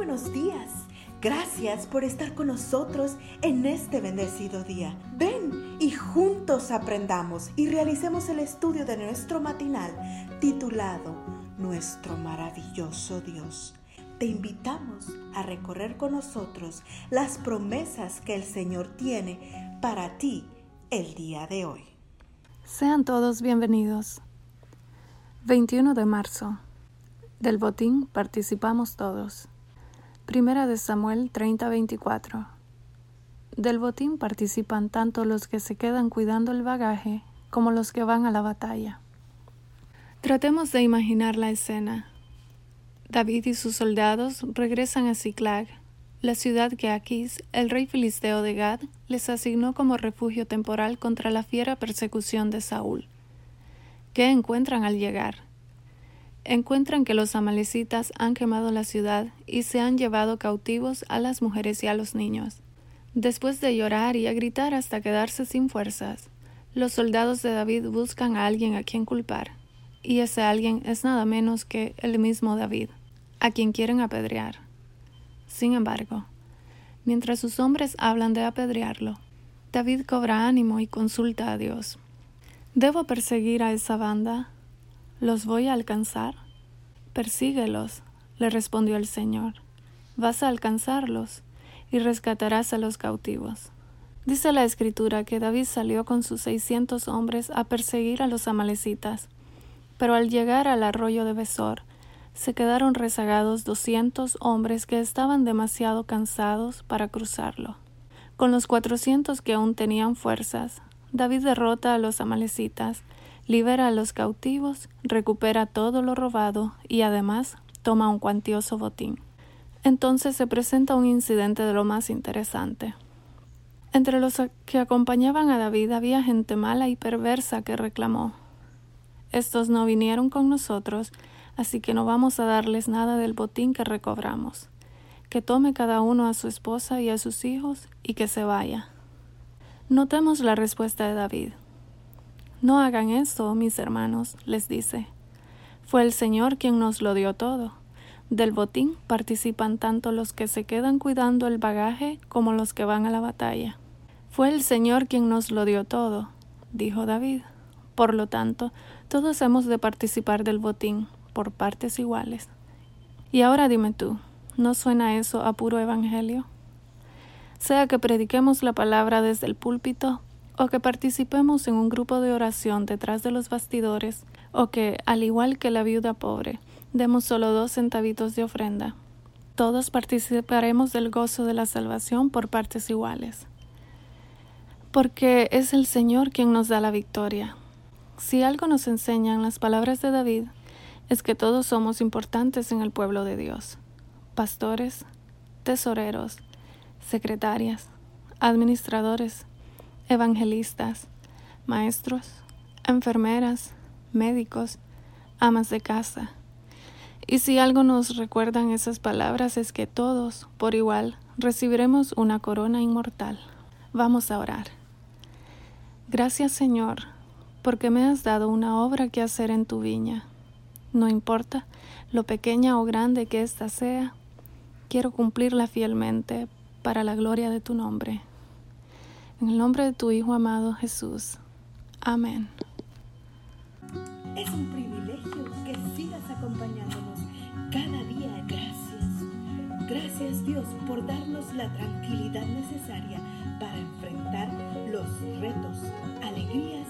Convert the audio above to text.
buenos días. Gracias por estar con nosotros en este bendecido día. Ven y juntos aprendamos y realicemos el estudio de nuestro matinal titulado Nuestro maravilloso Dios. Te invitamos a recorrer con nosotros las promesas que el Señor tiene para ti el día de hoy. Sean todos bienvenidos. 21 de marzo. Del botín participamos todos. Primera de Samuel 30:24. Del botín participan tanto los que se quedan cuidando el bagaje como los que van a la batalla. Tratemos de imaginar la escena. David y sus soldados regresan a Ziklag, la ciudad que Aquis, el rey filisteo de Gad, les asignó como refugio temporal contra la fiera persecución de Saúl. ¿Qué encuentran al llegar? Encuentran que los amalecitas han quemado la ciudad y se han llevado cautivos a las mujeres y a los niños. Después de llorar y a gritar hasta quedarse sin fuerzas, los soldados de David buscan a alguien a quien culpar, y ese alguien es nada menos que el mismo David, a quien quieren apedrear. Sin embargo, mientras sus hombres hablan de apedrearlo, David cobra ánimo y consulta a Dios. ¿Debo perseguir a esa banda? ¿Los voy a alcanzar? Persíguelos, le respondió el Señor. Vas a alcanzarlos y rescatarás a los cautivos. Dice la escritura que David salió con sus seiscientos hombres a perseguir a los amalecitas, pero al llegar al arroyo de Besor, se quedaron rezagados doscientos hombres que estaban demasiado cansados para cruzarlo. Con los cuatrocientos que aún tenían fuerzas, David derrota a los amalecitas libera a los cautivos, recupera todo lo robado y además toma un cuantioso botín. Entonces se presenta un incidente de lo más interesante. Entre los que acompañaban a David había gente mala y perversa que reclamó Estos no vinieron con nosotros, así que no vamos a darles nada del botín que recobramos. Que tome cada uno a su esposa y a sus hijos y que se vaya. Notemos la respuesta de David. No hagan eso, mis hermanos, les dice. Fue el Señor quien nos lo dio todo. Del botín participan tanto los que se quedan cuidando el bagaje como los que van a la batalla. Fue el Señor quien nos lo dio todo, dijo David. Por lo tanto, todos hemos de participar del botín, por partes iguales. Y ahora dime tú, ¿no suena eso a puro evangelio? Sea que prediquemos la palabra desde el púlpito, o que participemos en un grupo de oración detrás de los bastidores, o que, al igual que la viuda pobre, demos solo dos centavitos de ofrenda. Todos participaremos del gozo de la salvación por partes iguales. Porque es el Señor quien nos da la victoria. Si algo nos enseñan las palabras de David, es que todos somos importantes en el pueblo de Dios. Pastores, tesoreros, secretarias, administradores, evangelistas, maestros, enfermeras, médicos, amas de casa. Y si algo nos recuerdan esas palabras es que todos, por igual, recibiremos una corona inmortal. Vamos a orar. Gracias Señor, porque me has dado una obra que hacer en tu viña. No importa lo pequeña o grande que ésta sea, quiero cumplirla fielmente para la gloria de tu nombre. En el nombre de tu Hijo amado Jesús. Amén. Es un privilegio que sigas acompañándonos cada día. Gracias. Gracias Dios por darnos la tranquilidad necesaria para enfrentar los retos, alegrías